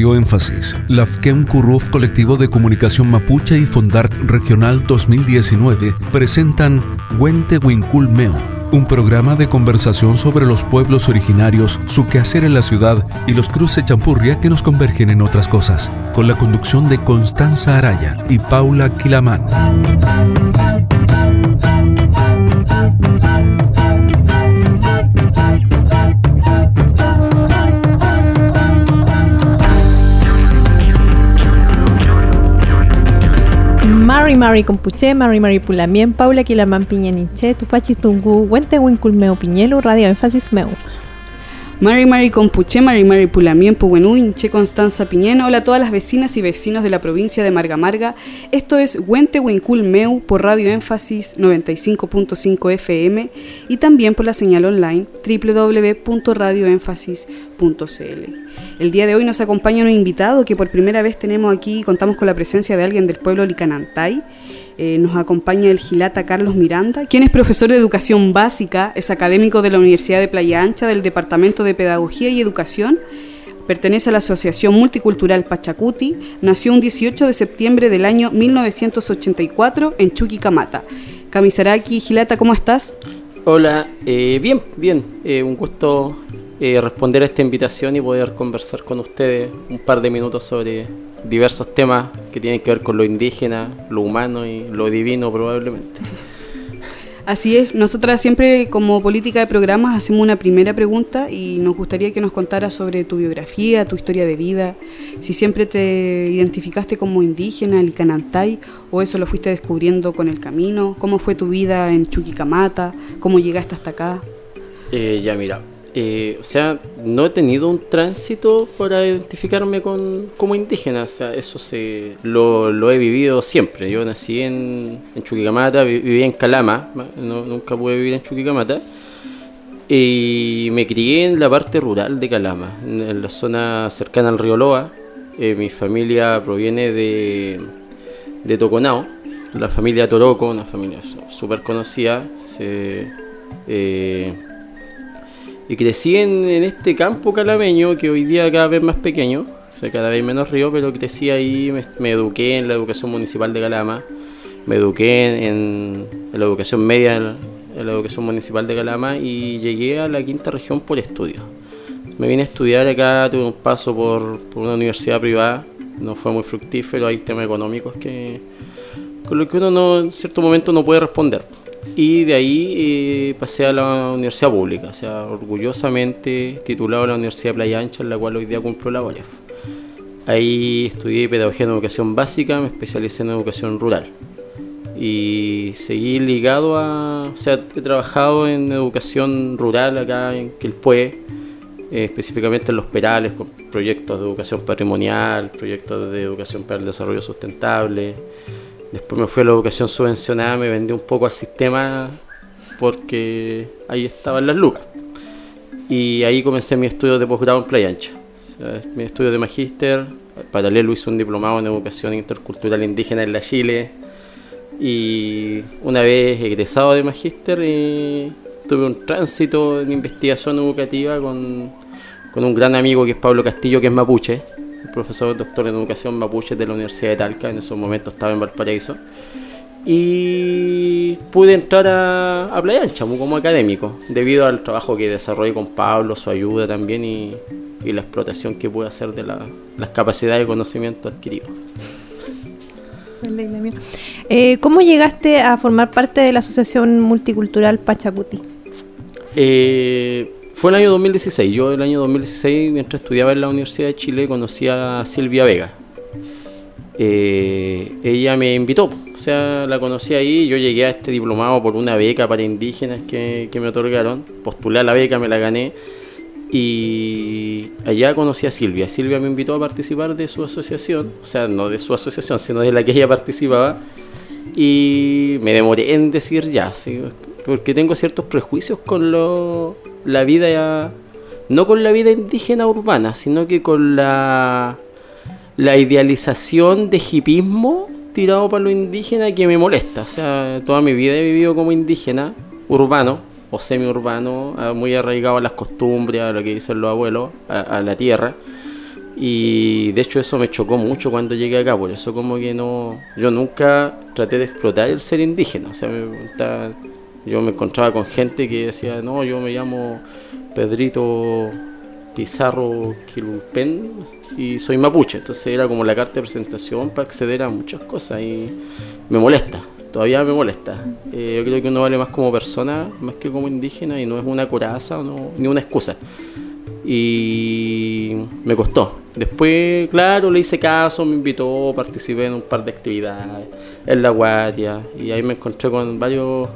Radio Énfasis, Curruf Colectivo de Comunicación Mapuche y Fondart Regional 2019 presentan Huente Wincul Meo, un programa de conversación sobre los pueblos originarios, su quehacer en la ciudad y los cruces champurria que nos convergen en otras cosas, con la conducción de Constanza Araya y Paula Quilamán. Mari Mari Compuche, Mari Mari Pulamien, Paula Quilamán Piñaniche, Tufachi Zungu, Huente Winculmeo Piñelo, Radio Énfasis Meu. Mari Mari Compuche, Mari Mari Pulamien, Puguenú, Inche Constanza Piñena. Hola a todas las vecinas y vecinos de la provincia de Marga Marga. Esto es Huente Wincul Meu por Radio Énfasis 95.5 FM y también por la señal online www.radioénfasis.cl. El día de hoy nos acompaña un invitado que por primera vez tenemos aquí, contamos con la presencia de alguien del pueblo Licanantay. Eh, nos acompaña el Gilata Carlos Miranda, quien es profesor de educación básica, es académico de la Universidad de Playa Ancha del Departamento de Pedagogía y Educación. Pertenece a la Asociación Multicultural Pachacuti. Nació un 18 de septiembre del año 1984 en Chuquicamata. Kamisaraki, Gilata, ¿cómo estás? Hola, eh, bien, bien. Eh, un gusto eh, responder a esta invitación y poder conversar con ustedes un par de minutos sobre diversos temas que tienen que ver con lo indígena, lo humano y lo divino probablemente. Así es, nosotras siempre como política de programas hacemos una primera pregunta y nos gustaría que nos contaras sobre tu biografía, tu historia de vida, si siempre te identificaste como indígena, licanantay, o eso lo fuiste descubriendo con el camino, cómo fue tu vida en Chuquicamata, cómo llegaste hasta acá. Eh, ya mira, eh, o sea, no he tenido un tránsito para identificarme con, como indígena, o sea, eso se, lo, he vivido siempre. Yo nací en, en Chuquicamata, viví en Calama, nunca pude vivir en Chuquicamata, y me crié en la parte rural de Calama, en la zona cercana al río Loa. Eh, mi familia proviene de, de Toconao, la familia Toroco, una familia súper conocida. Se, eh, y crecí en, este campo calameño que hoy día cada vez más pequeño, o sea, cada vez menos río, pero crecí ahí, me, eduqué en la educación municipal de Calama, me eduqué en, la educación media en, la educación municipal de Calama y llegué a la quinta región por estudio. Me vine a estudiar acá, tuve un paso por, por una universidad privada, no fue muy fructífero, hay temas económicos que con lo que uno no, en cierto momento no puede responder. Y de ahí eh, pasé a la universidad pública, o sea, orgullosamente titulado en la Universidad de Playa Ancha, en la cual hoy día cumplo la OLEF. Ahí estudié pedagogía en educación básica, me especialicé en educación rural. Y seguí ligado a, o sea, he trabajado en educación rural acá en Quilpué, eh, específicamente en los Perales, con proyectos de educación patrimonial, proyectos de educación para el desarrollo sustentable Después me fui a la educación subvencionada, me vendí un poco al sistema porque ahí estaban las lucas. Y ahí comencé mi estudio de posgrado en Playa Ancha. mi estudio de magíster, paralelo hice un diplomado en educación intercultural indígena en la Chile. Y una vez egresado de magíster, tuve un tránsito en investigación educativa con, con un gran amigo que es Pablo Castillo, que es mapuche profesor doctor en educación mapuche de la Universidad de Talca, en esos momentos estaba en Valparaíso. Y pude entrar a, a Playa Ancha como académico, debido al trabajo que desarrollé con Pablo, su ayuda también y, la explotación que pude hacer de las capacidades y conocimiento adquiridos. Eh, ¿Cómo llegaste a formar parte de la Asociación Multicultural Pachacuti? Eh, fue el año 2016. Yo el año 2016, mientras estudiaba en la Universidad de Chile, conocí a Silvia Vega. Eh, ella me invitó, o sea, la conocí ahí. Yo llegué a este diplomado por una beca para indígenas que, me otorgaron. Postulé a la beca, me la gané. Y allá conocí a Silvia. Silvia me invitó a participar de su asociación, o sea, no de su asociación, sino de la que ella participaba. Y me demoré en decir ya, porque tengo ciertos prejuicios con lo, la vida, no con la vida indígena urbana, sino que con la, la idealización de hipismo tirado para lo indígena que me molesta. O sea, toda mi vida he vivido como indígena, urbano o semi-urbano, muy arraigado a las costumbres, a lo que dicen los abuelos, a, la tierra. Y de hecho eso me chocó mucho cuando llegué acá, por eso como que no... Yo nunca traté de explotar el ser indígena, o sea, me preguntaba- yo me encontraba con gente que decía, no, yo me llamo Pedrito Pizarro Quilupén y soy mapuche, entonces era como la carta de presentación para acceder a muchas cosas y me molesta, todavía me molesta. Eh, yo creo que uno vale más como persona, más que como indígena y no es una coraza no- ni una excusa y me costó. Después, claro, le hice caso, me invitó, participé en un par de actividades en la guardia y ahí me encontré con varios,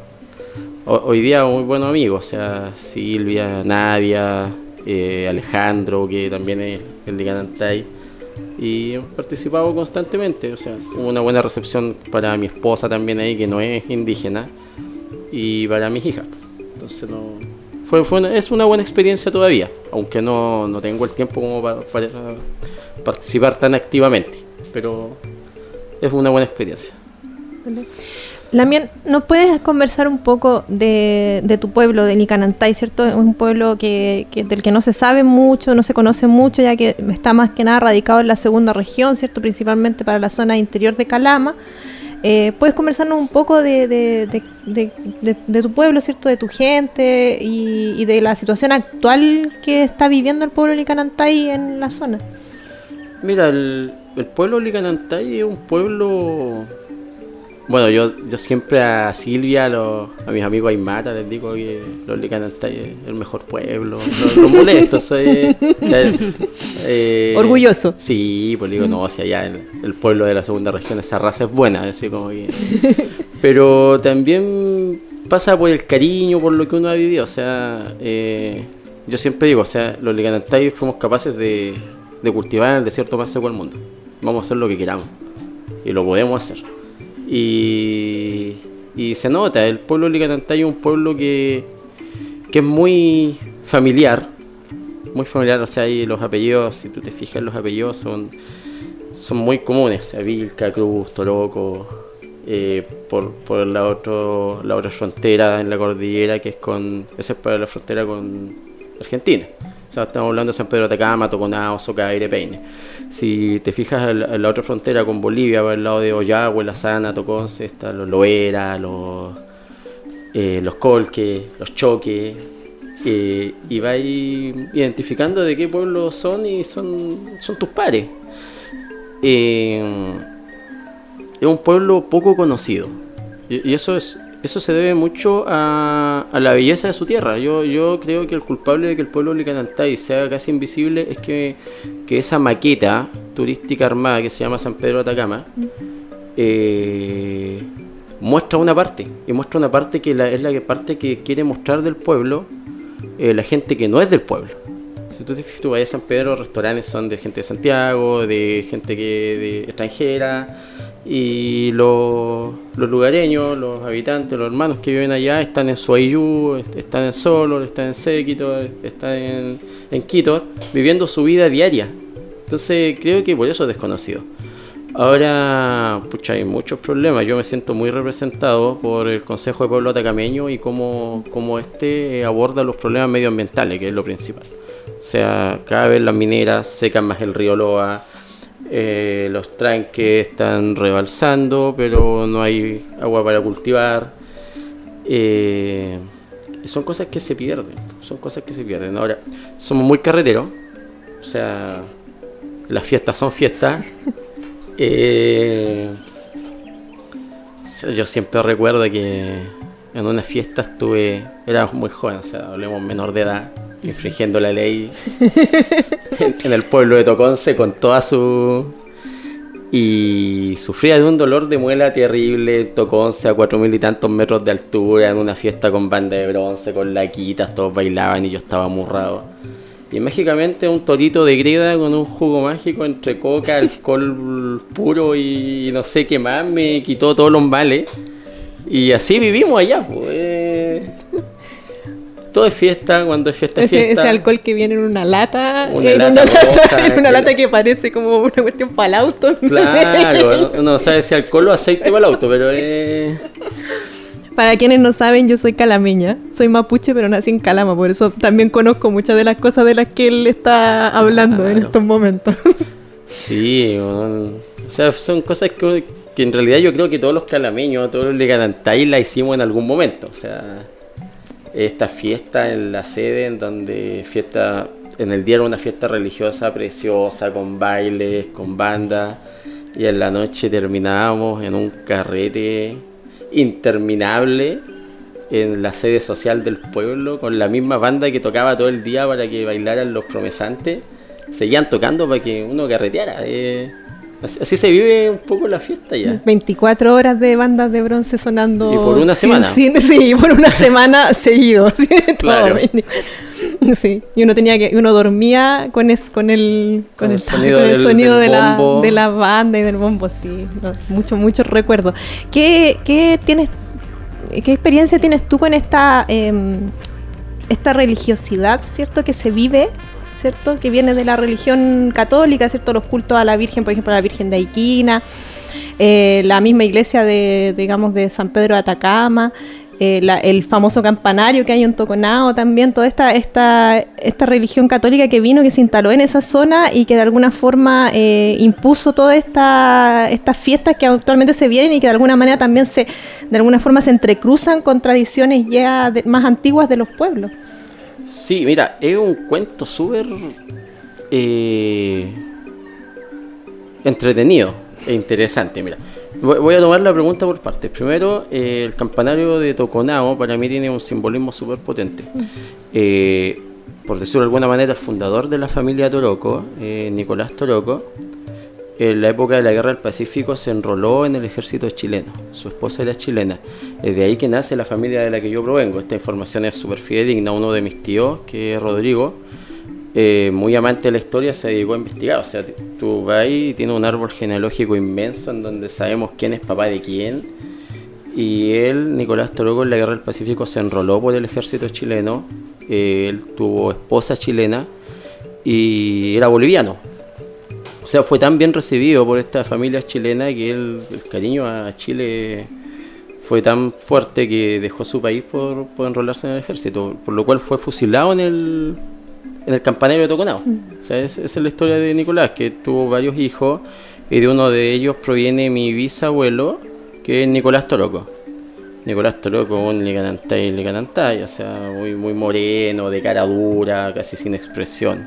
hoy día muy buenos amigos, o sea, Silvia, Nadia, eh, Alejandro, que también es el de Canantay, y hemos participado constantemente, o sea, hubo una buena recepción para mi esposa también ahí, que no es indígena, y para mis hijas. Entonces no fue, fue una- es una buena experiencia todavía, aunque no, no tengo el tiempo como para, para participar tan activamente, pero es una buena experiencia. Lamien, ¿nos puedes conversar un poco de, de tu pueblo, de Licanantay, ¿cierto? Es un pueblo que, que- del que no se sabe mucho, no se conoce mucho, ya que está más que nada radicado en la segunda región, ¿cierto? Principalmente para la zona interior de Calama. Eh, ¿Puedes conversarnos un poco de, de- de- de- de- de tu pueblo, ¿cierto? De tu gente y, de la situación actual que está viviendo el pueblo de Licanantay en la zona? Mira, el, el pueblo Licanantay es un pueblo... Bueno, yo, yo siempre a Silvia, a, los- a mis amigos Aymara, les digo que los Licanantay es el mejor pueblo. Los lo molesto, soy... o sea, eh, Orgulloso. Sí, pues digo, no, si allá el, el pueblo de la segunda región, esa raza es buena, así como que... Pero también pasa por el cariño, por lo que uno ha vivido, o sea, eh, yo siempre digo, o sea, los Licanantay fuimos capaces de, de cultivar en el desierto más seco del mundo. Vamos a hacer lo que queramos. Y lo podemos hacer. Y, y se nota, el pueblo Licanantay es un pueblo que, que es muy familiar. Muy familiar, o sea, y los apellidos, si tú te fijas, los apellidos son, son muy comunes. O sea, Vilca, Cruz, Toroco, eh, por, por la, otro, la otra frontera en la cordillera, que es con. Esa es para la frontera con Argentina. Sea, estamos hablando de San Pedro de Atacama, Toconao, Socaire, Peine. Si te fijas en la, otra frontera con Bolivia, por el lado de Ollagüe, La Sana, Toconce, los Loera, los, eh, los Colques, los Choques. eh, y vais identificando de qué pueblo son y son, son tus pares. Eh, es un pueblo poco conocido. Y eso es eso se debe mucho a, la belleza de su tierra. Yo, yo creo que el culpable de que el pueblo de Licanantay sea casi invisible es que, esa maqueta turística armada que se llama San Pedro de Atacama eh, muestra una parte. Y muestra una parte que la- es la parte que quiere mostrar del pueblo eh, la gente que no es del pueblo. Si tú vas a San Pedro, restaurantes son de gente de Santiago, de gente que de extranjera, y los, lugareños, los habitantes, los hermanos que viven allá están en Suayú, est- están en Solo, están en Séquito, están en, en Quito, viviendo su vida diaria. Entonces creo que por eso es desconocido. Ahora, pucha, hay muchos problemas. Yo me siento muy representado por el Consejo de Pueblo Atacameño y cómo, cómo este aborda los problemas medioambientales, que es lo principal. O sea, cada vez las mineras secan más el río Loa, eh, los tranques están rebalsando, pero no hay agua para cultivar. Eh, son cosas que se pierden, son cosas que se pierden. Ahora, somos muy carreteros, o sea, las fiestas son fiestas. Eh, yo siempre recuerdo que en una fiesta estuve, era muy joven, o sea, hablemos menor de edad, infringiendo la ley en, en el pueblo de Toconce con toda su... Y sufría de un dolor de muela terrible Toconce a cuatro mil y tantos metros de altura, en una fiesta con banda de bronce, con laquitas, todos bailaban y yo estaba amurrado. Y mágicamente un torito de greda con un jugo mágico entre coca, alcohol puro y no sé qué más me quitó todos los males. Y así vivimos allá, pues. eh. Todo es fiesta, cuando es fiesta es Ese, fiesta. ese alcohol que viene en una lata, Una en lata una, lata, en una que- lata que parece como una cuestión para el auto. Claro, no sabe si alcohol o aceite para el auto, pero eh, Para quienes no saben, yo soy calameña. Soy mapuche, pero nací en Calama. Por eso también conozco muchas de las cosas de las que él está hablando en estos momentos. Sí, o sea, son cosas que, en realidad yo creo que todos los calameños, todos los Leganantay la hicimos en algún momento. O sea, esta fiesta en la sede, en donde fiesta, en el día era una fiesta religiosa preciosa, con bailes, con bandas, y en la noche terminábamos en un carrete interminable en la sede social del pueblo con la misma banda que tocaba todo el día para que bailaran los promesantes. Seguían tocando para que uno carreteara. Eh. Así, se vive un poco la fiesta ya. 24 horas de bandas de bronce sonando. Y por una semana. sí, por una semana seguido. claro. Sí, y uno tenía que, uno dormía con, con el, con, el, sonido, de, la, de la banda y del bombo, sí. mucho, mucho recuerdo. ¿Qué, qué tienes, qué experiencia tienes tú con esta, em, esta religiosidad, cierto, que se vive ¿cierto? Que viene de la religión católica, ¿cierto? Los cultos a la Virgen, por ejemplo, la Virgen de Aiquina, eh, la misma iglesia de, digamos, de San Pedro de Atacama, eh, el famoso campanario que hay en Toconao también, toda esta, esta, esta religión católica que vino, que se instaló en esa zona y que de alguna forma eh, impuso todas esta, estas fiestas que actualmente se vienen y que de alguna manera también se, de alguna forma se entrecruzan con tradiciones ya más antiguas de los pueblos. Sí, mira, es un cuento súper eh, entretenido e interesante. Mira, voy a tomar la pregunta por partes. Primero, eh, el campanario de Toconao para mí tiene un simbolismo súper potente. Eh, por decirlo de alguna manera, el fundador de la familia Toroco, Nicolás Toroco, en la época de la Guerra del Pacífico se enroló en el ejército chileno. Su esposa era chilena. Es de ahí que nace la familia de la que yo provengo. Esta información es súper fidedigna. Uno de mis tíos, que Rodrigo, eh, muy amante de la historia, se dedicó a investigar. O sea, tú vas y tiene un árbol genealógico inmenso en donde sabemos quién es papá de quién. Y él, Nicolás Toroco, en la Guerra del Pacífico se enroló por el ejército chileno. Eh, él tuvo esposa chilena y era boliviano o sea, fue tan bien recibido por esta familia chilena que el cariño a Chile fue tan fuerte que dejó su país por, enrolarse en el ejército, por lo cual fue fusilado en el, en el campanario de Toconao. Mm. O sea, esa es la historia de Nicolás, que tuvo varios hijos y de uno de ellos proviene mi bisabuelo, que es Nicolás Toroco. Nicolás Toroco, un liganantay, liganantay, o sea, muy, muy moreno, de cara dura, casi sin expresión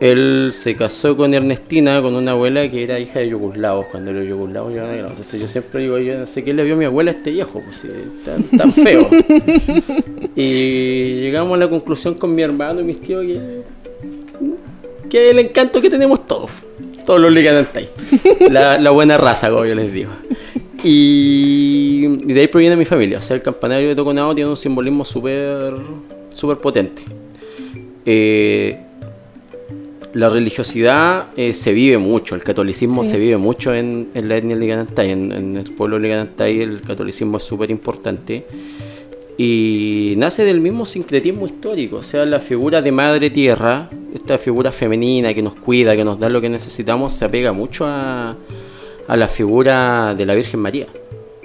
él se casó con Ernestina, con una abuela que era hija de yugoslavos, cuando los yugoslavos yo no Entonces yo siempre digo, yo no sé qué le vio a mi abuela a este viejo, pues tan, tan feo. y llegamos a la conclusión con mi hermano y mis tíos que, que el encanto que tenemos todos, todos los liganantais. La, la buena raza, como yo les digo. Y, de ahí proviene mi familia. O sea, el campanario de Toconao tiene un simbolismo súper super potente. Eh, la religiosidad eh, se vive mucho, el catolicismo se vive mucho en, la etnia liganantay, en, en, el pueblo liganantay el catolicismo es súper importante y nace del mismo sincretismo histórico, o sea, la figura de madre tierra, esta figura femenina que nos cuida, que nos da lo que necesitamos, se apega mucho a, a la figura de la Virgen María.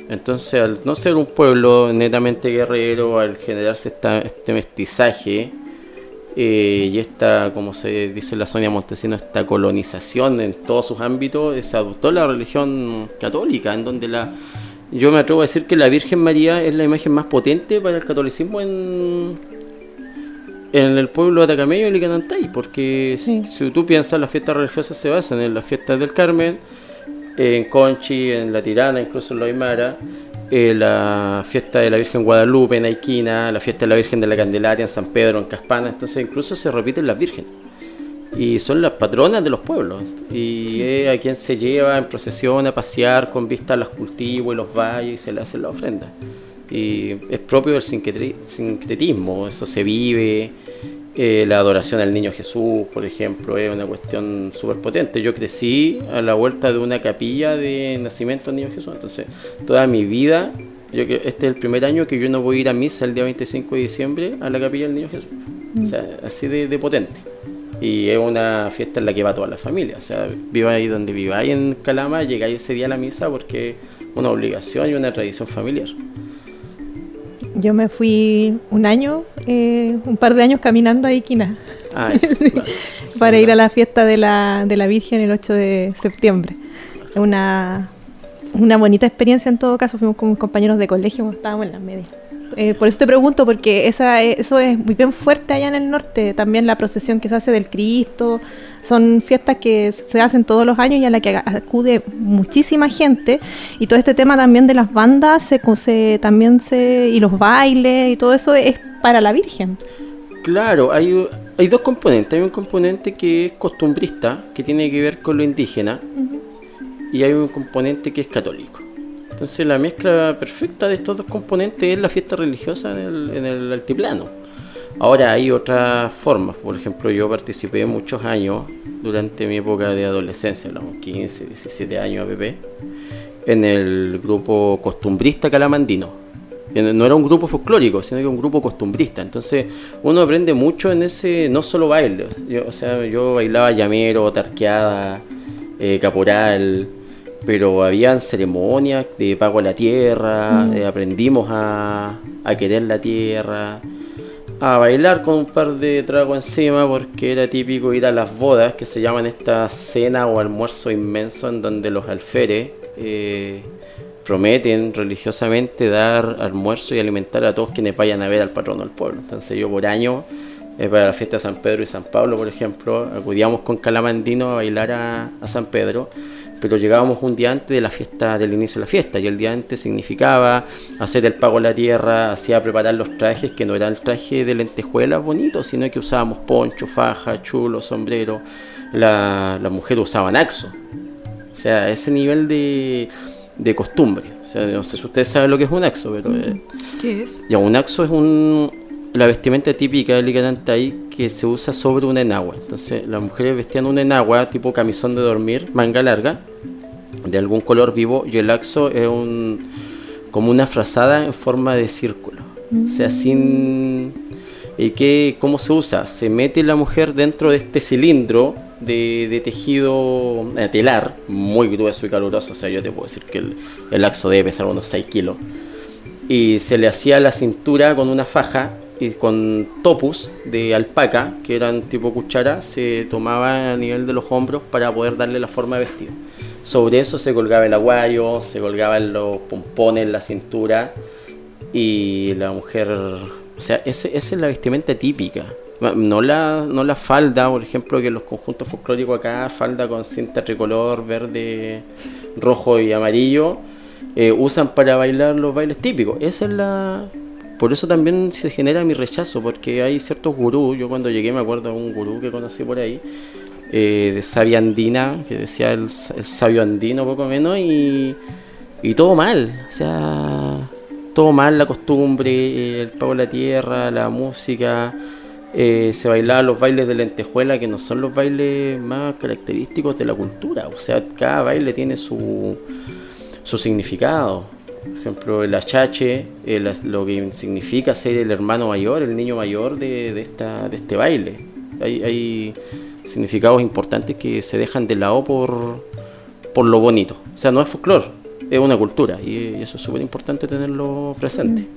Entonces, al no ser un pueblo netamente guerrero, al generarse esta, este mestizaje, eh, y esta, como se dice la Sonia Montesino, esta colonización en todos sus ámbitos, se adoptó la religión católica, en donde la yo me atrevo a decir que la Virgen María es la imagen más potente para el catolicismo en, en el pueblo de Atacameyo y Licanantay, porque si, tú piensas, las fiestas religiosas se basan en las fiestas del Carmen, en Conchi, en La Tirana, incluso en la Aymara, eh, la fiesta de la Virgen Guadalupe en Aiquina, la fiesta de la Virgen de la Candelaria en San Pedro, en Caspana, entonces incluso se repiten las vírgenes. Y son las patronas de los pueblos. Y es a quien se lleva en procesión a pasear con vista a los cultivos y los valles y se le hace la ofrenda. Y es propio del sincretismo, eso se vive, eh, la adoración al niño Jesús, por ejemplo, es una cuestión súper potente. Yo crecí a la vuelta de una capilla de nacimiento del niño Jesús, entonces toda mi vida, yo este es el primer año que yo no voy a ir a misa el día 25 de diciembre a la capilla del niño Jesús. O sea, así de, potente. Y es una fiesta en la que va toda la familia. O sea, viva ahí donde viváis en Calama, llegáis ese día a la misa porque es una obligación y una tradición familiar. Yo me fui un año, eh, un par de años caminando a Iquina. Para ir a la fiesta de la, de la Virgen el 8 de septiembre. Una, una bonita experiencia en todo caso, fuimos como compañeros de colegio, estábamos en la media. Eh, por eso te pregunto, porque esa, eso es muy bien fuerte allá en el norte. También la procesión que se hace del Cristo. Son fiestas que se hacen todos los años y a la que acude muchísima gente. Y todo este tema también de las bandas se, también se, y los bailes y todo eso es para la Virgen. Claro, hay, hay dos componentes. Hay un componente que es costumbrista, que tiene que ver con lo indígena. Y hay un componente que es católico. Entonces la mezcla perfecta de estos dos componentes es la fiesta religiosa en el, altiplano. Ahora hay otras formas, por ejemplo yo participé muchos años durante mi época de adolescencia, los 15, 17 años APP, en el grupo costumbrista calamandino. No era un grupo folclórico, sino que un grupo costumbrista. Entonces uno aprende mucho en ese, no solo baile. o sea, yo bailaba llamero, tarqueada, eh, caporal, pero habían ceremonias de pago a la tierra, mm. eh, aprendimos a, querer la tierra, a bailar con un par de tragos encima, porque era típico ir a las bodas, que se llaman esta cena o almuerzo inmenso, en donde los alferes eh, prometen religiosamente dar almuerzo y alimentar a todos quienes vayan a ver al patrono del pueblo. Entonces yo por año, eh, para la fiesta de San Pedro y San Pablo, por ejemplo, acudíamos con Calamandino a bailar a, a San Pedro pero llegábamos un día antes de la fiesta, del inicio de la fiesta, y el día antes significaba hacer el pago a la tierra, hacía preparar los trajes, que no era el traje de lentejuelas bonito, sino que usábamos poncho, faja, chulo, sombrero, la, las mujeres usaban axo, o sea, ese nivel de, de costumbre. O sea, no sé si ustedes saben lo que es un axo, pero... Eh, ¿Qué es? Ya, un axo es un, la vestimenta típica del Licanantay que se usa sobre un enagua. Entonces las mujeres vestían un enagua tipo camisón de dormir, manga larga, de algún color vivo, y el laxo es un como una frazada en forma de círculo. O sea, mm. sin... ¿Y qué, cómo se usa? Se mete la mujer dentro de este cilindro de, tejido eh, telar, muy grueso y caluroso. O sea, yo te puedo decir que el, el laxo debe pesar unos 6 kilos. Y se le hacía la cintura con una faja y con topus de alpaca, que eran tipo cuchara, se tomaba a nivel de los hombros para poder darle la forma de vestido. Sobre eso se colgaba el aguayo, se colgaban los pompones la cintura y la mujer, o sea, esa es la vestimenta típica. No la, no la falda, por ejemplo, que los conjuntos folclóricos acá, falda con cinta tricolor, verde, rojo y amarillo, eh, usan para bailar los bailes típicos. Esa es la, por eso también se genera mi rechazo, porque hay ciertos gurús, yo cuando llegué me acuerdo de un gurú que conocí por ahí, eh, de sabia andina, que decía el, sabio andino poco menos, y, todo mal, o sea, todo mal, la costumbre, el pago de la tierra, la música, eh, se bailaban los bailes de lentejuela, que no son los bailes más característicos de la cultura, o sea, cada baile tiene su, su significado. Por ejemplo, el achache, lo que significa ser el hermano mayor, el niño mayor de, esta, de este baile. Hay, significados importantes que se dejan de lado por, por lo bonito. O sea, no es folclore, es una cultura y, eso es súper importante tenerlo presente.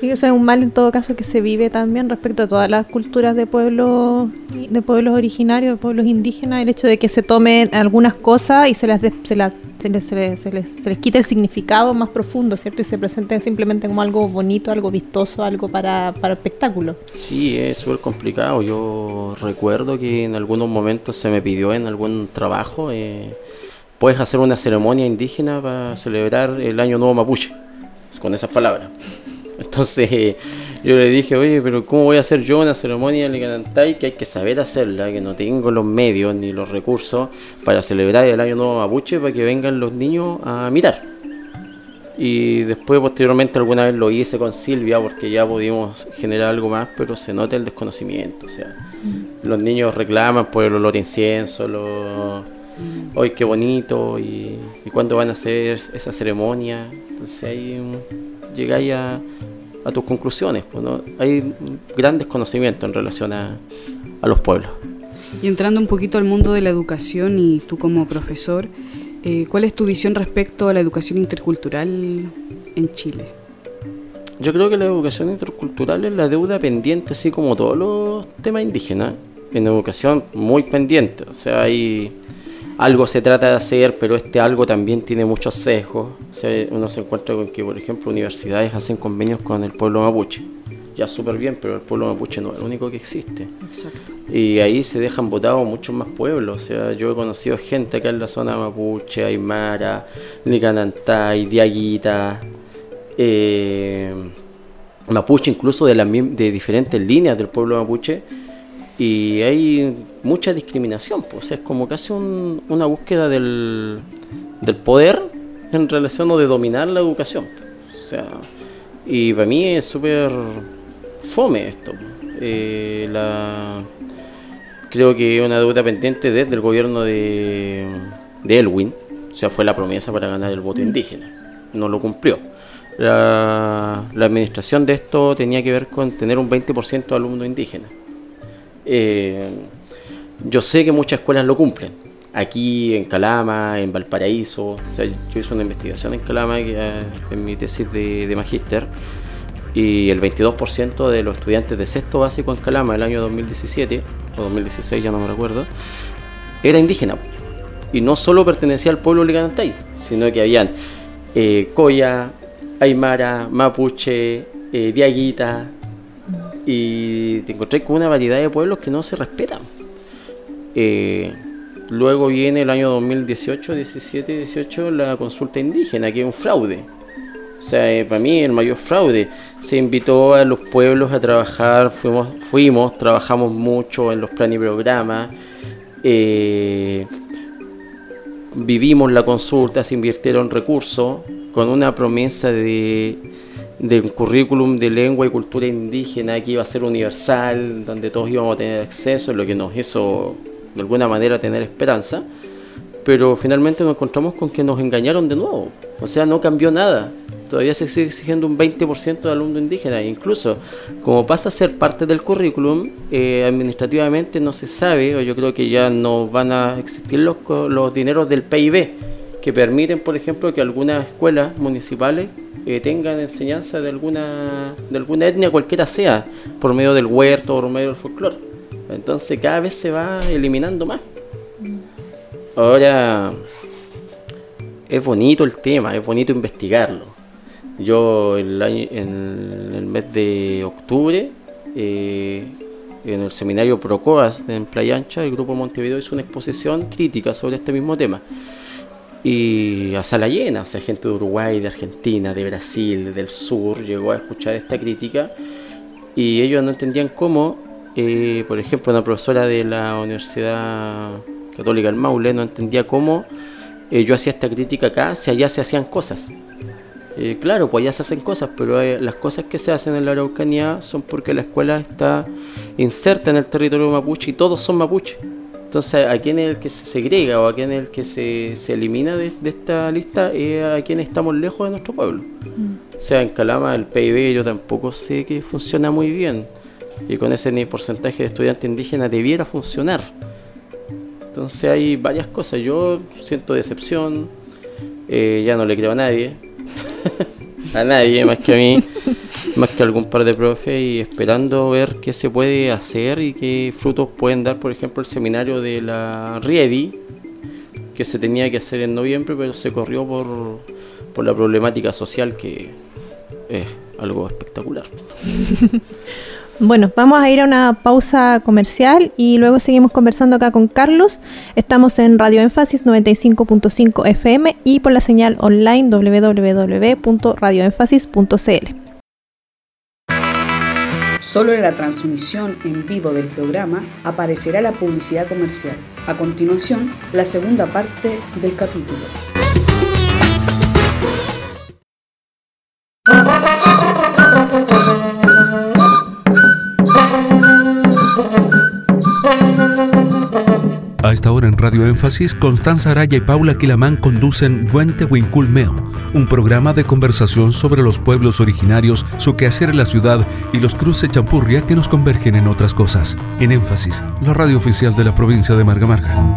Sí, o sea, es un mal en todo caso que se vive también respecto a todas las culturas de pueblos, de pueblos originarios, de pueblos indígenas, el hecho de que se tomen algunas cosas y se las, se las se les, se, les, se, les, quita el significado más profundo, ¿cierto? Y se presenten simplemente como algo bonito, algo vistoso, algo para, para espectáculo. Sí, es súper complicado. Yo recuerdo que en algunos momentos se me pidió en algún trabajo, eh, puedes hacer una ceremonia indígena para celebrar el Año Nuevo Mapuche, con esas palabras. Entonces yo le dije, oye, pero ¿cómo voy a hacer yo una ceremonia en Canantay que hay que saber hacerla, que no tengo los medios ni los recursos para celebrar el Año Nuevo Mapuche para que vengan los niños a mirar? Y después, posteriormente, alguna vez lo hice con Silvia porque ya pudimos generar algo más, pero se nota el desconocimiento. O sea, los niños reclaman por el olor de incienso, los. ¡Ay, qué bonito! Y, y cuándo van a hacer esa ceremonia. Entonces ahí llegáis a, a tus conclusiones. Pues, Hay gran desconocimiento en relación a, los pueblos. Y entrando un poquito al mundo de la educación y tú como profesor, eh, ¿cuál es tu visión respecto a la educación intercultural en Chile? yo creo que la educación intercultural es la deuda pendiente, así como todos los temas indígenas. En educación muy pendiente. O sea, hay algo se trata de hacer, pero este algo también tiene muchos sesgos. O sea, uno se encuentra con que, por ejemplo, universidades hacen convenios con el pueblo mapuche. Ya súper bien, pero el pueblo mapuche no es el único que existe. Exacto. Y ahí se dejan votados muchos más pueblos. O sea, yo he conocido gente acá en la zona mapuche, Aymara, Nicanantay, Diaguita, eh, mapuche, incluso de, de diferentes líneas del pueblo mapuche, y hay mucha discriminación, pues es como casi una búsqueda del, del poder en relación o de dominar la educación. O sea, y para mí es súper fome esto. Eh, la, creo que una deuda pendiente desde el gobierno de, de Elwin, o sea, fue la promesa para ganar el voto indígena. No lo cumplió. La, administración de esto tenía que ver con tener un 20% de alumnos indígenas. Eh, yo sé que muchas escuelas lo cumplen. Aquí en Calama, en Valparaíso. O sea, yo hice una investigación en Calama eh, en mi tesis de, de magíster y el 22% de los estudiantes de sexto básico en Calama el año 2017 o 2016, ya no me recuerdo, era indígena. Y no solo pertenecía al pueblo Liganantay, sino que habían eh, Coya, Aymara, Mapuche, eh, Diaguita, y te encontré con una variedad de pueblos que no se respetan. Eh, luego viene el año 2018, 17, 18 la consulta indígena, que es un fraude. O sea, eh, para mí el mayor fraude. Se invitó a los pueblos a trabajar, fuimos, fuimos trabajamos mucho en los planes y programas. vivimos la consulta, se invirtieron recursos, con una promesa de, un currículum de lengua y cultura indígena que iba a ser universal, donde todos íbamos a tener acceso, lo que nos hizo de alguna manera tener esperanza, pero finalmente nos encontramos con que nos engañaron de nuevo, o sea, no cambió nada, todavía se sigue exigiendo un 20% de alumnos indígenas, incluso como pasa a ser parte del currículum, eh, administrativamente no se sabe, o yo creo que ya no van a existir los, los dineros del PIB, que permiten, por ejemplo, que algunas escuelas municipales eh, tengan enseñanza de alguna, de alguna etnia, cualquiera sea, por medio del huerto o por medio del folclore. Entonces cada vez se va eliminando más. Ahora, es bonito el tema, es bonito investigarlo. Yo el en el mes de octubre, eh, en el seminario Procoas en Playa Ancha, el Grupo Montevideo hizo una exposición crítica sobre este mismo tema y a sala llena, o sea, gente de Uruguay, de Argentina, de Brasil, del sur, llegó a escuchar esta crítica y ellos no entendían cómo, eh, por ejemplo, una profesora de la Universidad Católica del Maule no entendía cómo eh, yo hacía esta crítica acá si allá se hacían cosas. Eh, claro, pues allá se hacen cosas, pero las cosas que se hacen en la Araucanía son porque la escuela está inserta en el territorio mapuche y todos son mapuches. Entonces, ¿a quién es el que se segrega o a quién es el que se, se elimina de, esta lista? Es a quien estamos lejos de nuestro pueblo. Mm. O sea, en Calama el PIB yo tampoco sé que funciona muy bien. Y con ese porcentaje de estudiantes indígenas debiera funcionar. Entonces hay varias cosas. Yo siento decepción. Eh, ya no le creo a nadie. a nadie más que a mí. más que algún par de profes y esperando ver qué se puede hacer y qué frutos pueden dar, por ejemplo, el seminario de la RIEDI, que se tenía que hacer en noviembre, pero se corrió por, por la problemática social que es algo espectacular. Bueno, vamos a ir a una pausa comercial y luego seguimos conversando acá con Carlos. Estamos en Radio Énfasis 95.5 FM y por la señal online www.radioénfasis.cl. Solo en la transmisión en vivo del programa aparecerá la publicidad comercial. A continuación, la segunda parte del capítulo. Esta hora en Radio Énfasis, Constanza Araya y Paula Quilamán conducen Huente Huinculmeo, un programa de conversación sobre los pueblos originarios, su quehacer en la ciudad y los cruces champurria que nos convergen en otras cosas. En Énfasis, la radio oficial de la provincia de Marga Marga.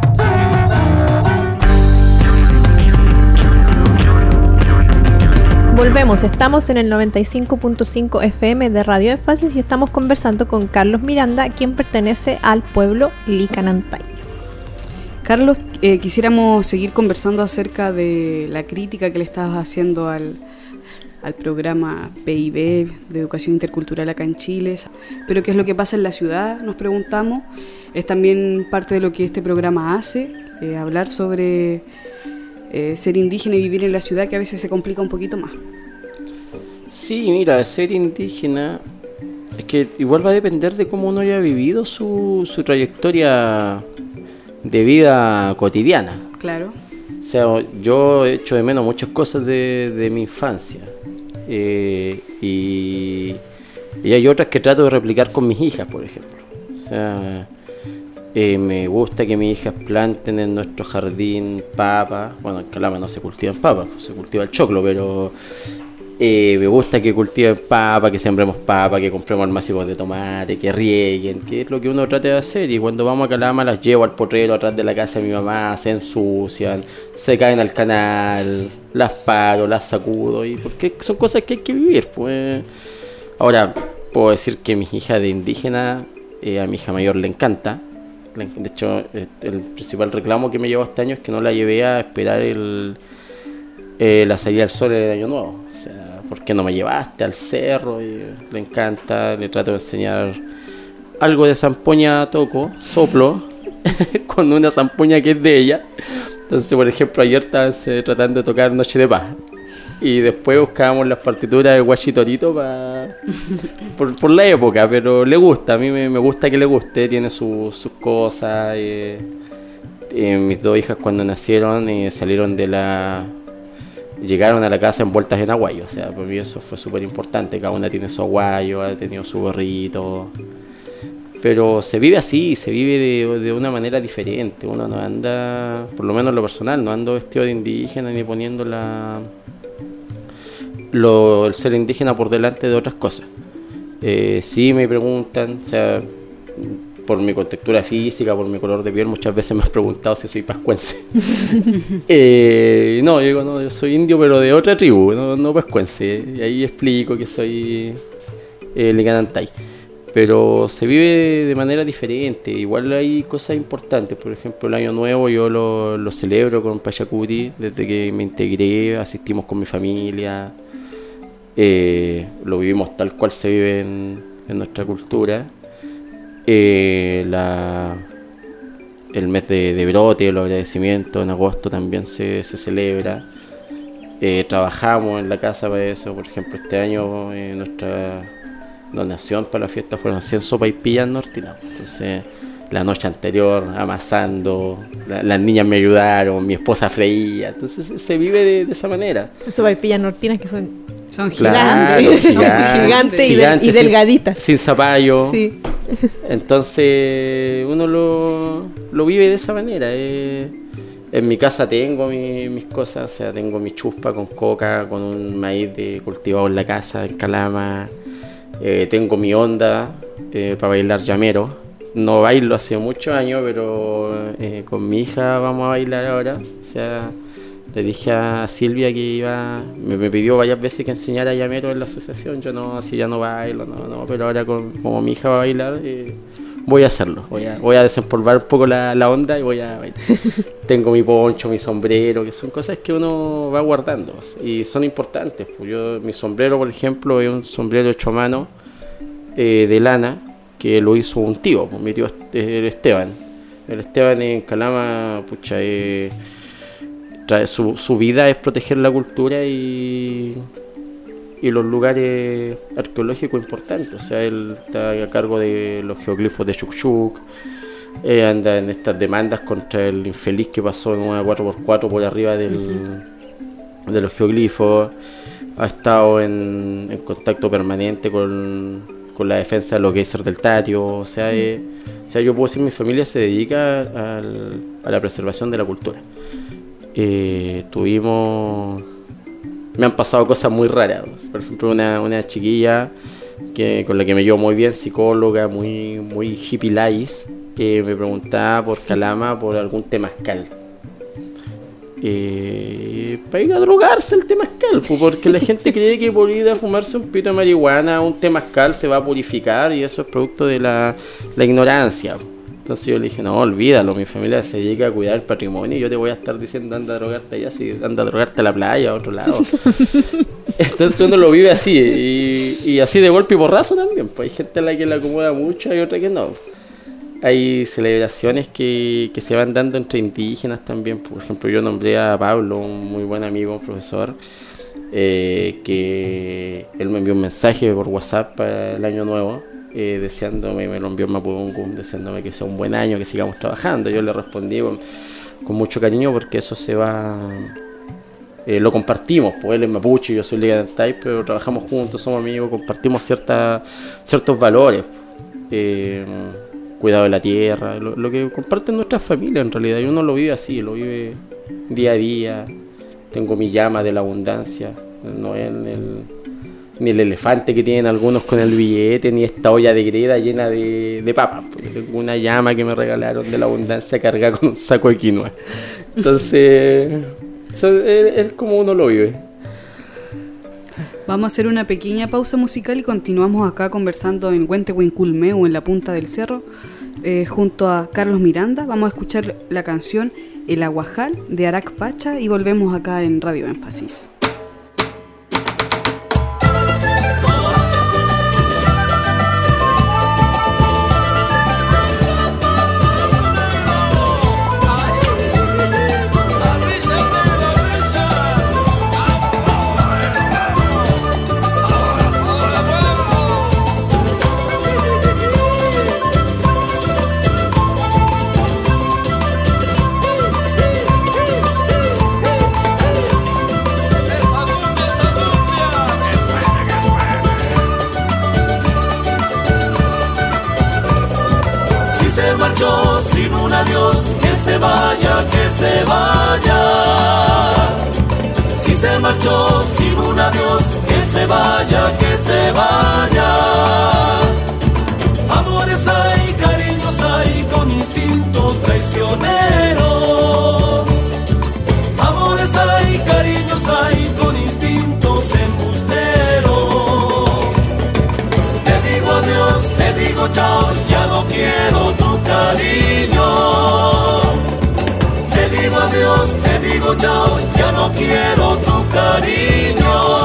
Volvemos, estamos en el 95.5 FM de Radio Énfasis y estamos conversando con Carlos Miranda, quien pertenece al pueblo Licanantay. Carlos, eh, quisiéramos seguir conversando acerca de la crítica que le estabas haciendo al, al programa PIB de Educación Intercultural acá en Chile. Pero qué es lo que pasa en la ciudad, nos preguntamos. Es también parte de lo que este programa hace, eh, hablar sobre eh, ser indígena y vivir en la ciudad, que a veces se complica un poquito más. Sí, mira, ser indígena es que igual va a depender de cómo uno haya vivido su, su trayectoria de vida cotidiana. Claro. O sea, yo he hecho de menos muchas cosas de, de mi infancia. Eh, y, y hay otras que trato de replicar con mis hijas, por ejemplo. O sea, eh, me gusta que mis hijas planten en nuestro jardín papas. Bueno, en Calama no se cultivan papas, se cultiva el choclo, pero eh, me gusta que cultiven papas, que sembremos papas, que compremos almacigos de tomate, que rieguen, que es lo que uno trata de hacer. Y cuando vamos a Calama las llevo al potrero atrás de la casa de mi mamá, se ensucian, se caen al canal, las paro, las sacudo, y porque son cosas que hay que vivir. Pues. Ahora, puedo decir que mi hija de indígena, eh, a mi hija mayor le encanta de hecho, eh, el principal reclamo que me llevó este año es que no la llevé a esperar el, eh, la salida del sol en el año nuevo. O sea, ¿por qué no me llevaste al cerro? Y le encanta, le trato de enseñar algo de zampoña toco, soplo, con una zampoña que es de ella. Entonces, por ejemplo, ayer estaban tratando de tocar Noche de Paz. Y después buscábamos las partituras de Guachitorito para por, la época, pero le gusta, a mí me, gusta que le guste, tiene sus cosas. Eh, eh, mis dos hijas cuando nacieron eh, salieron de la... Llegaron a la casa envueltas en aguayo, o sea, para mí eso fue súper importante, cada una tiene su aguayo, ha tenido su gorrito, pero se vive así, se vive de, de, una manera diferente. Uno no anda, por lo menos en lo personal, no ando vestido de indígena ni poniendo la, lo, el ser indígena por delante de otras cosas. Eh, sí me preguntan, o sea, por mi contextura física, por mi color de piel, muchas veces me han preguntado si soy pascuense. eh, no, yo digo, no, yo soy indio, pero de otra tribu, no, no pascuense. Y ahí explico que soy eh, Liganantay. Pero se vive de manera diferente. Igual hay cosas importantes. Por ejemplo, el Año Nuevo yo lo, lo celebro con Pachacuti. Desde que me integré, asistimos con mi familia. Eh, lo vivimos tal cual se vive en, nuestra cultura. Eh, el mes de, brote, el agradecimiento en agosto también se, celebra. Eh, trabajamos en la casa para eso, por ejemplo, este año nuestra donación para la fiesta fueron 100 sopa y pillas nortinadas. Entonces, la noche anterior amasando, las niñas me ayudaron, mi esposa freía, entonces se vive de, esa manera. Sopa y pillas nortinas que son son gigantes. gigantes, y, delgaditas. Sin, zapallo. Sí. Entonces uno lo, lo, vive de esa manera. Eh. En mi casa tengo mis cosas, o sea, tengo mi chuspa con coca, con un maíz de cultivado en la casa, en Calama. Eh, tengo mi onda eh, para bailar llamero. No bailo hace muchos años, pero con mi hija vamos a bailar ahora. O sea, le dije a Silvia que iba, me, pidió varias veces que enseñara llamero en la asociación, yo no, así ya no bailo, no, no, pero ahora como mi hija va a bailar, eh, voy a hacerlo, voy a, voy a desempolvar un poco la, onda y voy a bailar. Tengo mi poncho, mi sombrero, que son cosas que uno va guardando y son importantes. Pues yo, mi sombrero, por ejemplo, es un sombrero hecho a mano eh, de lana que lo hizo un tío, pues, mi tío el Esteban. El Esteban en Calama, eh, su, su vida es proteger la cultura y, y los lugares arqueológicos importantes. O sea, él está a cargo de los geoglifos de Chukchuk, eh, anda en estas demandas contra el infeliz que pasó en una 4x4 por arriba del, de los geoglifos. Ha estado en, en contacto permanente con, con, la defensa de los geysers del Tatio. O sea, eh, o sea, yo puedo decir mi familia se dedica a la preservación de la cultura. Eh, tuvimos... Me han pasado cosas muy raras. Por ejemplo, una, una chiquilla que, con la que me llevo muy bien, psicóloga, muy, muy hippie lice, me preguntaba por Calama por algún temazcal. Eh, para ir a drogarse el temazcal, porque la gente cree que por ir a fumarse un pito de marihuana, un temazcal se va a purificar y eso es producto de la, la ignorancia. Entonces yo le dije, no, olvídalo, mi familia se dedica a cuidar el patrimonio y yo te voy a estar diciendo anda a drogarte allá, si anda a drogarte a la playa, a otro lado. Entonces uno lo vive así y, y, así de golpe y borrazo también. Pues hay gente a la que le acomoda mucho y otra que no. Hay celebraciones que, se van dando entre indígenas también. Por ejemplo, yo nombré a Pablo, un muy buen amigo, profesor, eh, que él me envió un mensaje por WhatsApp para el año nuevo eh, deseándome, me lo envió Mapudungun, deseándome que sea un buen año, que sigamos trabajando. Yo le respondí con, mucho cariño porque eso se va. Eh, lo compartimos, pues él es mapuche, yo soy Liga pero trabajamos juntos, somos amigos, compartimos cierta, ciertos valores. Eh, cuidado de la tierra, lo, que comparten nuestras familias en realidad, y uno lo vive así, lo vive día a día. Tengo mi llama de la abundancia, no en el ni el elefante que tienen algunos con el billete, ni esta olla de greda llena de, de papas. Una llama que me regalaron de la abundancia cargada con un saco de quinoa. Entonces, es, como uno lo vive. Vamos a hacer una pequeña pausa musical y continuamos acá conversando en Huentehuinculmeu, en la punta del cerro, eh, junto a Carlos Miranda. Vamos a escuchar la canción El Aguajal de Arac Pacha y volvemos acá en Radio Énfasis. Sin un adiós, que se vaya, que se vaya. Amores hay, cariños hay, con instintos traicioneros. Amores hay, cariños hay, con instintos embusteros. Te digo adiós, te digo chao, chao, ya no quiero tu cariño.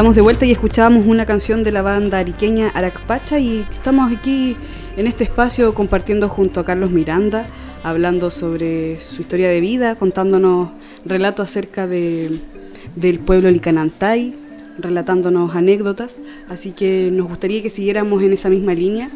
Estamos de vuelta y escuchábamos una canción de la banda ariqueña Aracpacha y estamos aquí en este espacio compartiendo junto a Carlos Miranda, hablando sobre su historia de vida, contándonos relatos acerca de, del pueblo Licanantay, relatándonos anécdotas, así que nos gustaría que siguiéramos en esa misma línea.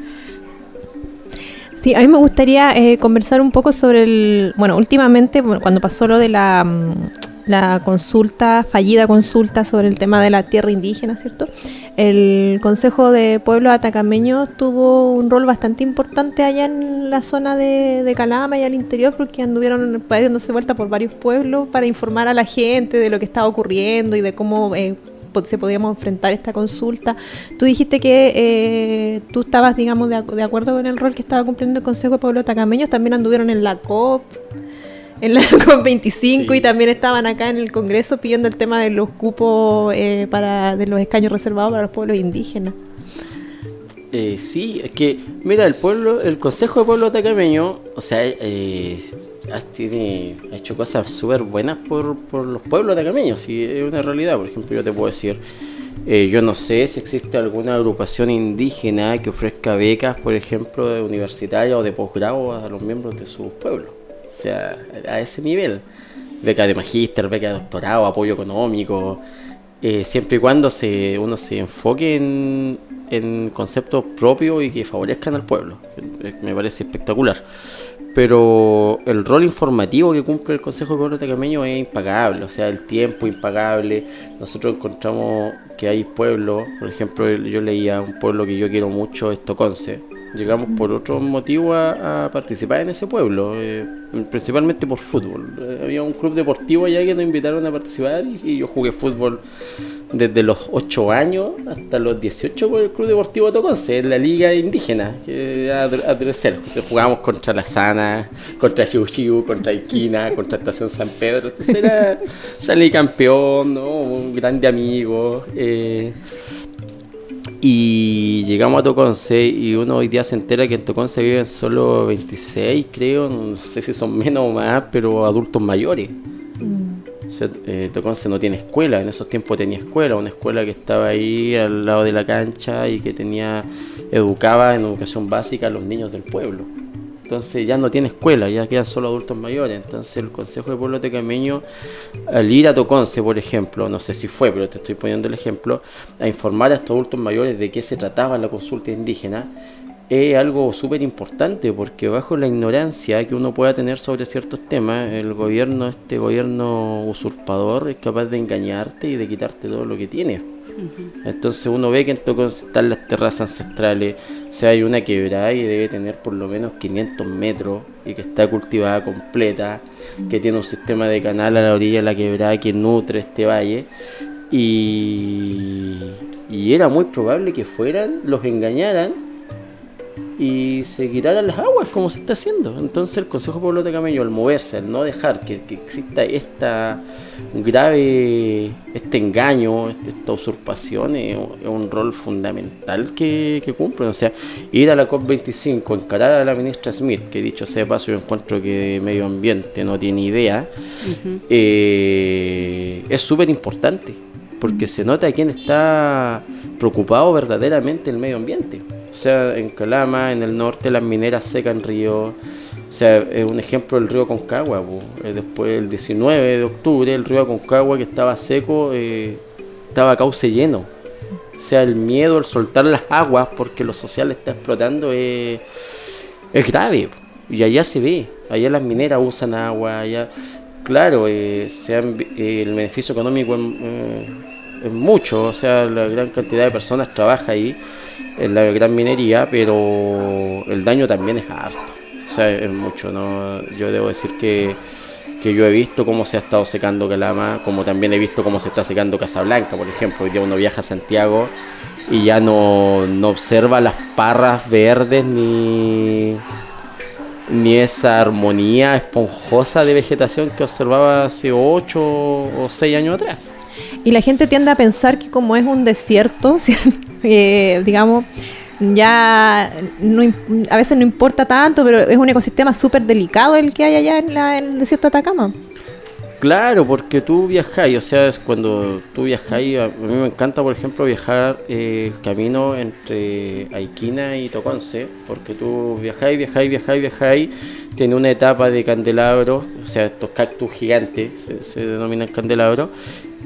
Sí, a mí me gustaría eh, conversar un poco sobre el, bueno, últimamente, cuando pasó lo de la, mm, la consulta, fallida consulta sobre el tema de la tierra indígena, ¿cierto? El Consejo de Pueblos Atacameños tuvo un rol bastante importante allá en la zona de, de Calama y al interior porque anduvieron dándose vuelta por varios pueblos para informar a la gente de lo que estaba ocurriendo y de cómo eh, se podíamos enfrentar esta consulta. Tú dijiste que eh, tú estabas, digamos, de, de acuerdo con el rol que estaba cumpliendo el Consejo de Pueblos Atacameños, también anduvieron en la COP en la COP25 Sí. y también estaban acá en el Congreso pidiendo el tema de los cupos eh, para de los escaños reservados para los pueblos indígenas. Eh, sí, es que, mira, el pueblo, el Consejo de Pueblo Atacameño, o sea, eh, ha- tiene, ha hecho cosas súper buenas por, por los pueblos atacameños, y es una realidad. Por ejemplo, yo te puedo decir, eh, yo no sé si existe alguna agrupación indígena que ofrezca becas, por ejemplo, universitarias o de posgrado a los miembros de sus pueblos. O sea, a ese nivel. Beca de magíster, beca de doctorado, apoyo económico. eh, siempre y cuando se, uno se enfoque en, en conceptos propios y que favorezcan al pueblo. Eh, Me parece espectacular. Pero el rol informativo que cumple el Consejo de Pueblo Tacameño es impagable, o sea, el tiempo impagable. Nosotros encontramos que hay pueblos, por ejemplo, yo leía un pueblo que yo quiero mucho, es Toconce. Llegamos por otro motivo a, participar en ese pueblo, eh, principalmente por fútbol. Eh, había un club deportivo allá que nos invitaron a participar y, yo jugué fútbol desde los 8 años hasta los 18 por el Club Deportivo Toconce, en la liga indígena, que era a, a tercero. O sea, jugábamos contra La Sana, contra Chiu contra Iquina, contra Estación San Pedro. Entonces era, salí campeón, ¿no? un grande amigo. eh, y llegamos a Toconce y uno hoy día se entera que en Toconce viven solo 26, creo, no sé si son menos o más, pero adultos mayores. O sea, eh, Toconce no tiene escuela, en esos tiempos tenía escuela, una escuela que estaba ahí al lado de la cancha y que tenía, educaba en educación básica a los niños del pueblo. Entonces ya no tiene escuela, ya quedan solo adultos mayores. Entonces el Consejo de Pueblo Tecameño, al ir a Toconce, por ejemplo, no sé si fue, pero te estoy poniendo el ejemplo, a informar a estos adultos mayores de qué se trataba la consulta indígena, es algo súper importante porque bajo la ignorancia que uno pueda tener sobre ciertos temas, el gobierno, este gobierno usurpador, es capaz de engañarte y de quitarte todo lo que tienes. Entonces uno ve que en Toconce están las terrazas ancestrales, o sea, hay una quebrada y debe tener por lo menos 500 metros y que está cultivada completa, que tiene un sistema de canal a la orilla de la quebrada que nutre este valle. Y, y era muy probable que fueran, los engañaran y se quitaran las aguas como se está haciendo. Entonces el Consejo Pueblo de Camello al moverse, al no dejar que, que exista esta grave, este engaño, este- esta usurpación, es, un- es un rol fundamental que, que cumplen. O sea, ir a la COP25, encarar a la ministra Smith, que dicho sea paso yo encuentro que medio ambiente no tiene idea, eh, es súper importante. Porque se nota quién está preocupado verdaderamente el medio ambiente. O sea, en Calama, en el norte, las mineras secan ríos. O sea, es un ejemplo el río Concagua. po. Eh, Después, el 19 de octubre, el río Concagua que estaba seco, eh, estaba cauce lleno. O sea, el miedo al soltar las aguas porque lo social está explotando es, grave. Y allá se ve. Allá las mineras usan agua. Allá, claro, eh, eh, el beneficio económico es, eh, mucho. O sea, la gran cantidad de personas trabaja ahí en la gran minería, pero el daño también es harto. O sea, es mucho, ¿no? Yo debo decir que, que yo he visto cómo se ha estado secando Calama, como también he visto cómo se está secando Casablanca, por ejemplo. Hoy día uno viaja a Santiago y ya no, no observa las parras verdes ni, ni esa armonía esponjosa de vegetación que observaba hace 8 o 6 años atrás. Y la gente tiende a pensar que como es un desierto, eh, digamos, ya no a veces no importa tanto, pero es un ecosistema súper delicado el que hay allá en, la- en el desierto de Atacama. Claro, porque tú viajáis, o sea, es cuando tú viajáis, a mí me encanta, por ejemplo, viajar eh, el camino entre Aiquina y Toconce, porque tú viajáis, viajáis, viajáis, viajáis, tiene una etapa de candelabro, o sea, estos cactus gigantes se, se denominan candelabros,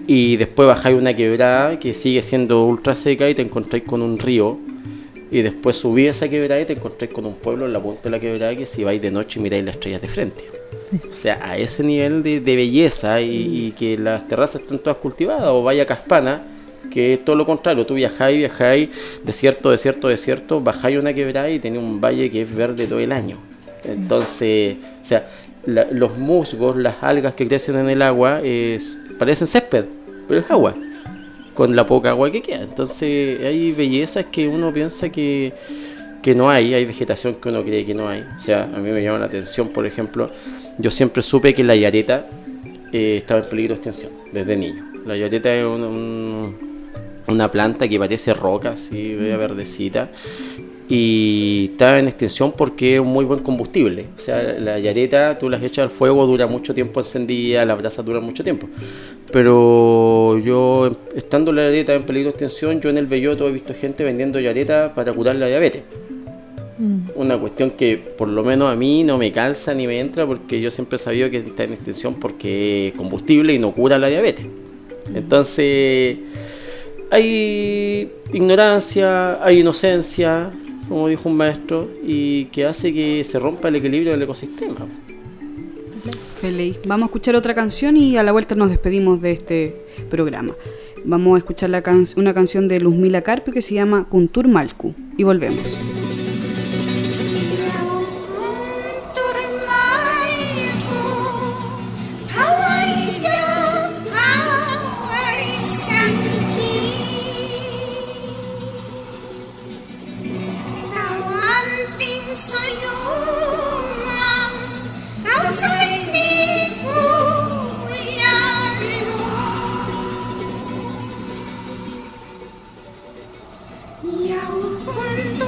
y después bajáis una quebrada que sigue siendo ultra seca y te encontráis con un río, y después subís esa quebrada y te encontráis con un pueblo en la punta de la quebrada que si vais de noche miráis las estrellas de frente. O sea, a ese nivel de, de belleza y, y que las terrazas están todas cultivadas, o vaya Caspana, que es todo lo contrario, tú viajáis, viajáis, desierto, desierto, desierto, bajáis una quebrada y tenés un valle que es verde todo el año. Entonces, o sea, la- los musgos, las algas que crecen en el agua, es, parecen césped, pero es agua, con la poca agua que queda. Entonces, hay bellezas que uno piensa que, que no hay, hay vegetación que uno cree que no hay. O sea, a mí me llama la atención, por ejemplo, yo siempre supe que la yareta eh, estaba en peligro de extinción desde niño. La yareta es un- un- una planta que parece roca, así, verdecita, y está en extinción porque es un muy buen combustible. O sea, la yareta tú las echas al fuego, dura mucho tiempo encendida, las brasas duran mucho tiempo. Pero yo, estando la yareta en peligro de extinción, yo en el Belloto he visto gente vendiendo yareta para curar la diabetes. Una cuestión que por lo menos a mí no me calza ni me entra porque yo siempre he sabido que está en extinción porque es combustible y no cura la diabetes. Entonces, hay ignorancia, hay inocencia, como dijo un maestro, y que hace que se rompa el equilibrio del ecosistema. Feliz. Vamos a escuchar otra canción y a la vuelta nos despedimos de este programa. Vamos a escuchar una canción de Luzmila Carpio que se llama Kuntur Malku y volvemos. Miau, mundo.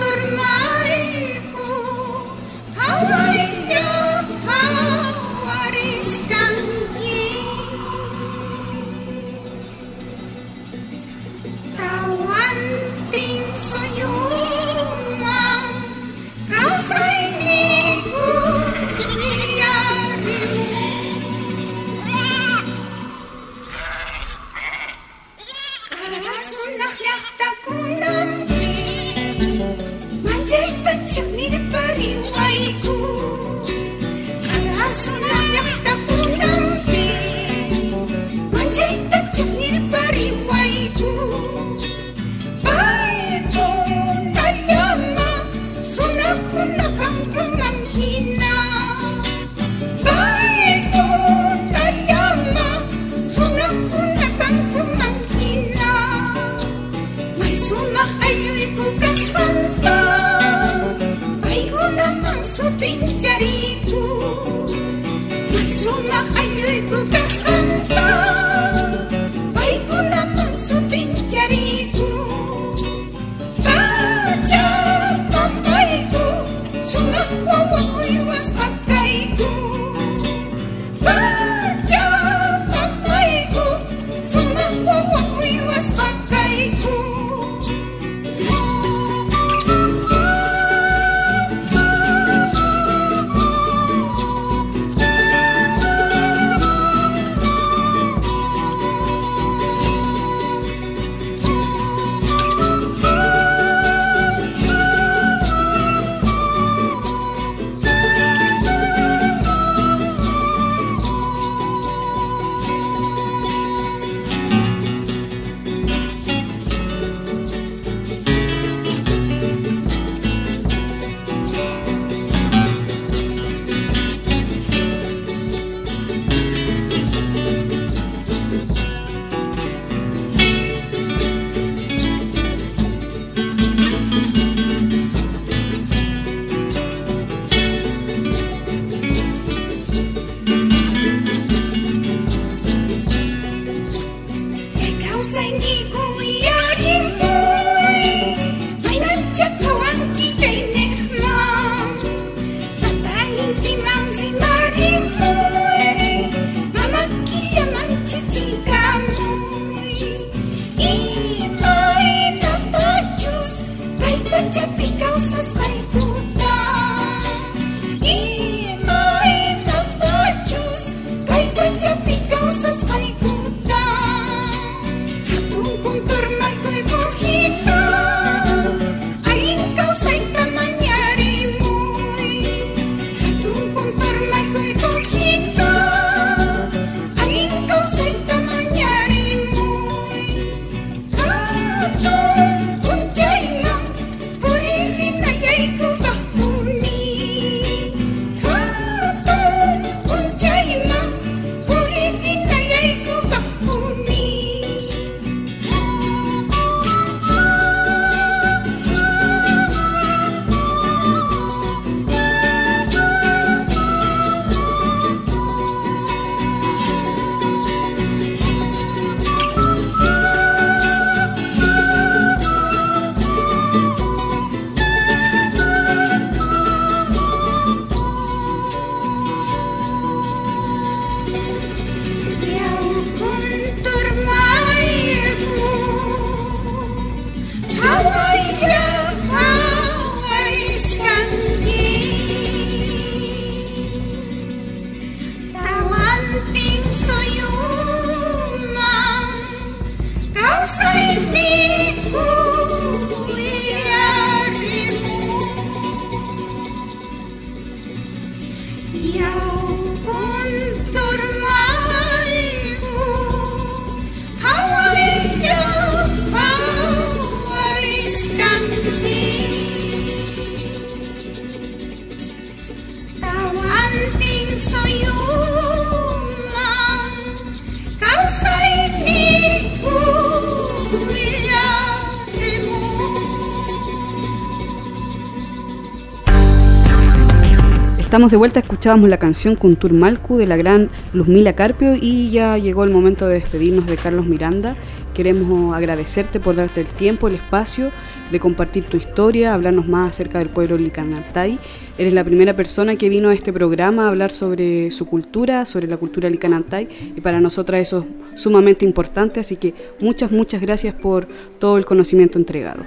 Estamos de vuelta, escuchábamos la canción Kuntur Malcu de la gran Luzmila Carpio y ya llegó el momento de despedirnos de Carlos Miranda. Queremos agradecerte por darte el tiempo, el espacio de compartir tu historia, hablarnos más acerca del pueblo Licanantay. Eres la primera persona que vino a este programa a hablar sobre su cultura, sobre la cultura Licanantay y para nosotras eso es sumamente importante, así que muchas, muchas gracias por todo el conocimiento entregado.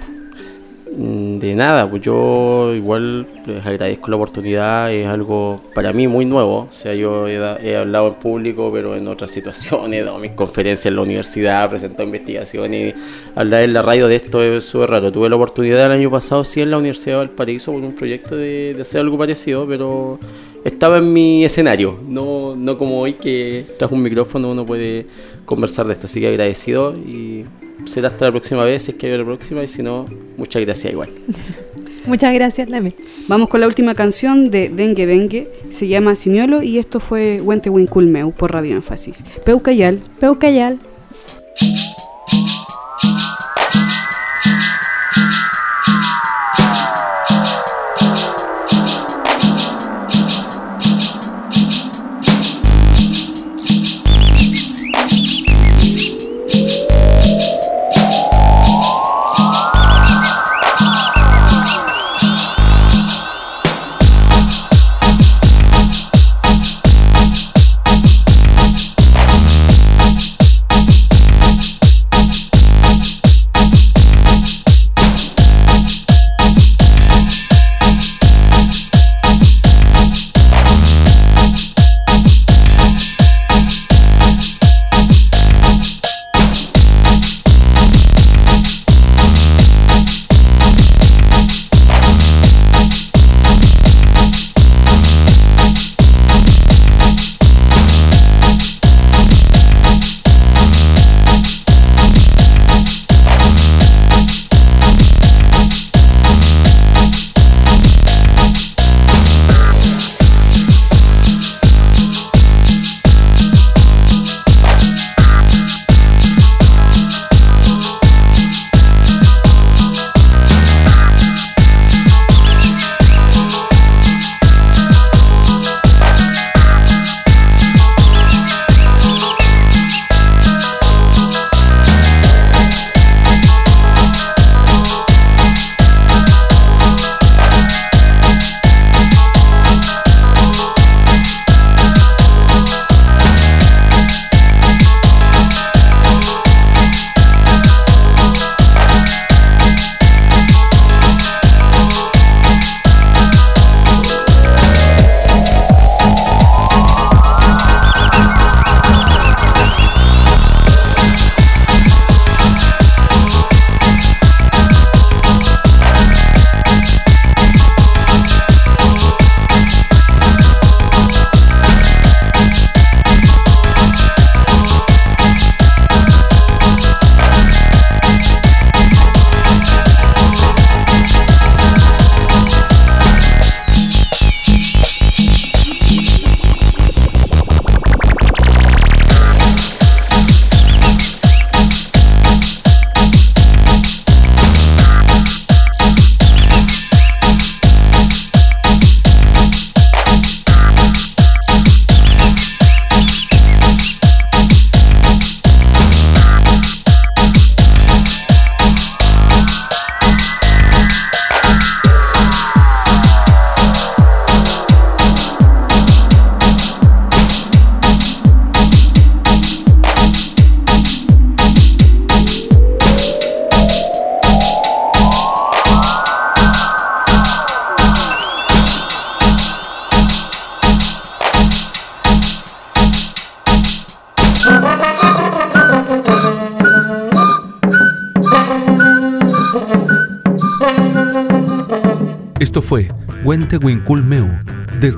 Mm, de nada, pues yo igual les agradezco la oportunidad, es algo para mí muy nuevo, o sea, yo he, hablado en público, pero en otras situaciones, he dado mis conferencias en la universidad, he presentado investigaciones, hablar en la radio de esto es súper raro. Tuve la oportunidad el año pasado, sí, en la Universidad de Valparaíso, con un proyecto de, de hacer algo parecido, pero estaba en mi escenario, no, no como hoy que tras un micrófono uno puede conversar de esto, así que agradecido y será hasta la próxima vez, si es que hay la próxima, y si no, muchas gracias igual. muchas gracias, Lame. Vamos con la última canción de Dengue Dengue, se llama Simiolo y esto fue Wente Winculmeu por Radio Énfasis. Peucayal. Peucayal. Winculmeu,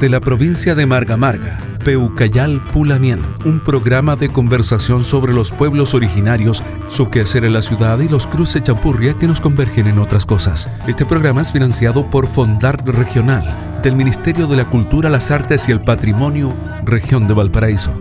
desde la provincia de Marga Marga, Peucayal Pulamien, un programa de conversación sobre los pueblos originarios, su quehacer en la ciudad y los cruces champurria que nos convergen en otras cosas. Este programa es financiado por Fondart Regional, del Ministerio de la Cultura, las Artes y el Patrimonio, Región de Valparaíso.